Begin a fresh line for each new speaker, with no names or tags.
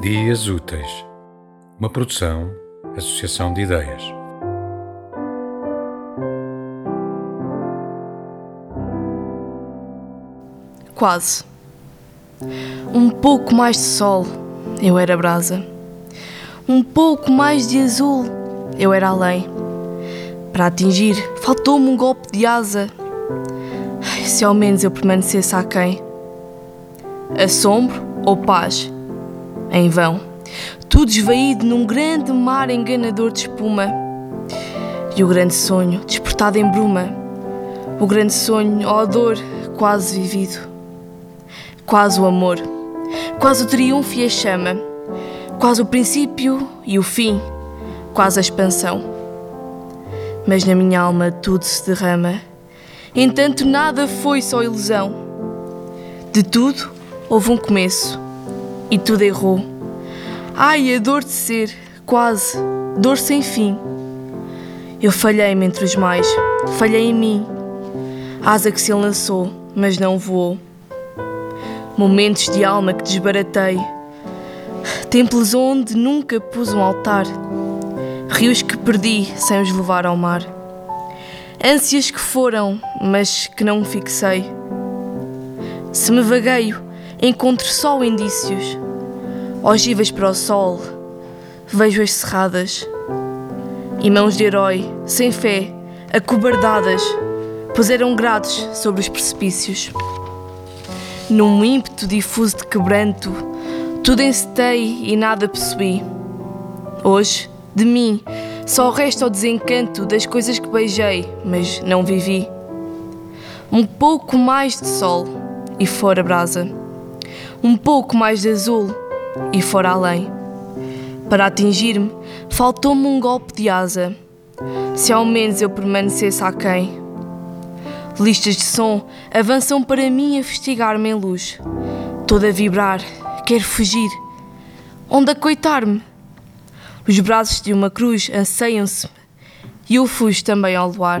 Dias Úteis, uma produção, associação de ideias.
Quase. Um pouco mais de sol, eu era brasa. Um pouco mais de azul, eu era além. Para atingir, faltou-me um golpe de asa. Se ao menos eu permanecesse aquém. Assombro ou paz? Em vão. Tudo esvaído num grande mar enganador de espuma. E o grande sonho, despertado em bruma. O grande sonho, ó dor, quase vivido. Quase o amor. Quase o triunfo e a chama. Quase o princípio e o fim. Quase a expansão. Mas na minha alma tudo se derrama. Entanto, nada foi só ilusão. De tudo houve um começo e tudo errou. Ai, a dor de ser, quase, dor sem fim. Eu falhei-me entre os mais, falhei em mim. Asa que se lançou, mas não voou. Momentos de alma que desbaratei. Templos onde nunca pus um altar. Rios que perdi sem os levar ao mar. Ânsias que foram, mas que não fixei. Se me vagueio, encontro só indícios. Ogivas para o sol, vejo-as cerradas. E mãos de herói, sem fé, acobardadas, puseram grades sobre os precipícios. Num ímpeto difuso de quebranto, tudo encetei e nada percebi. Hoje, de mim, só resta o desencanto das coisas que beijei, mas não vivi. Um pouco mais de sol e fora brasa. Um pouco mais de azul e fora além. Para atingir-me, faltou-me um golpe de asa. Se ao menos eu permanecesse aquém. Listas de som avançam para mim a festigar-me em luz. Toda a vibrar, quero fugir. Onde acoitar-me? Os braços de uma cruz anseiam-se e eu fujo também ao luar.